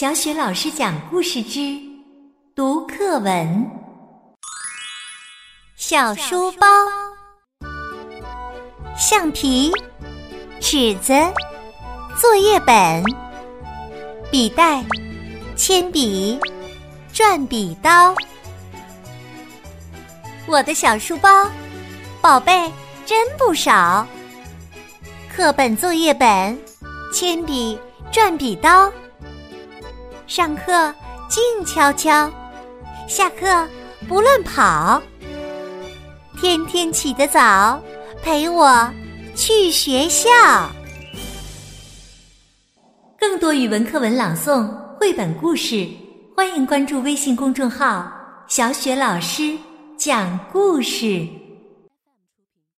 小雪老师讲故事之读课文：小书包、橡皮、尺子、作业本、笔袋、铅笔、转笔刀。我的小书包，宝贝真不少。课本、作业本、铅笔、转笔刀。上课静悄悄，下课不乱跑。天天起得早，陪我去学校。更多语文课文朗诵、绘本故事，欢迎关注微信公众号“小雪老师讲故事”。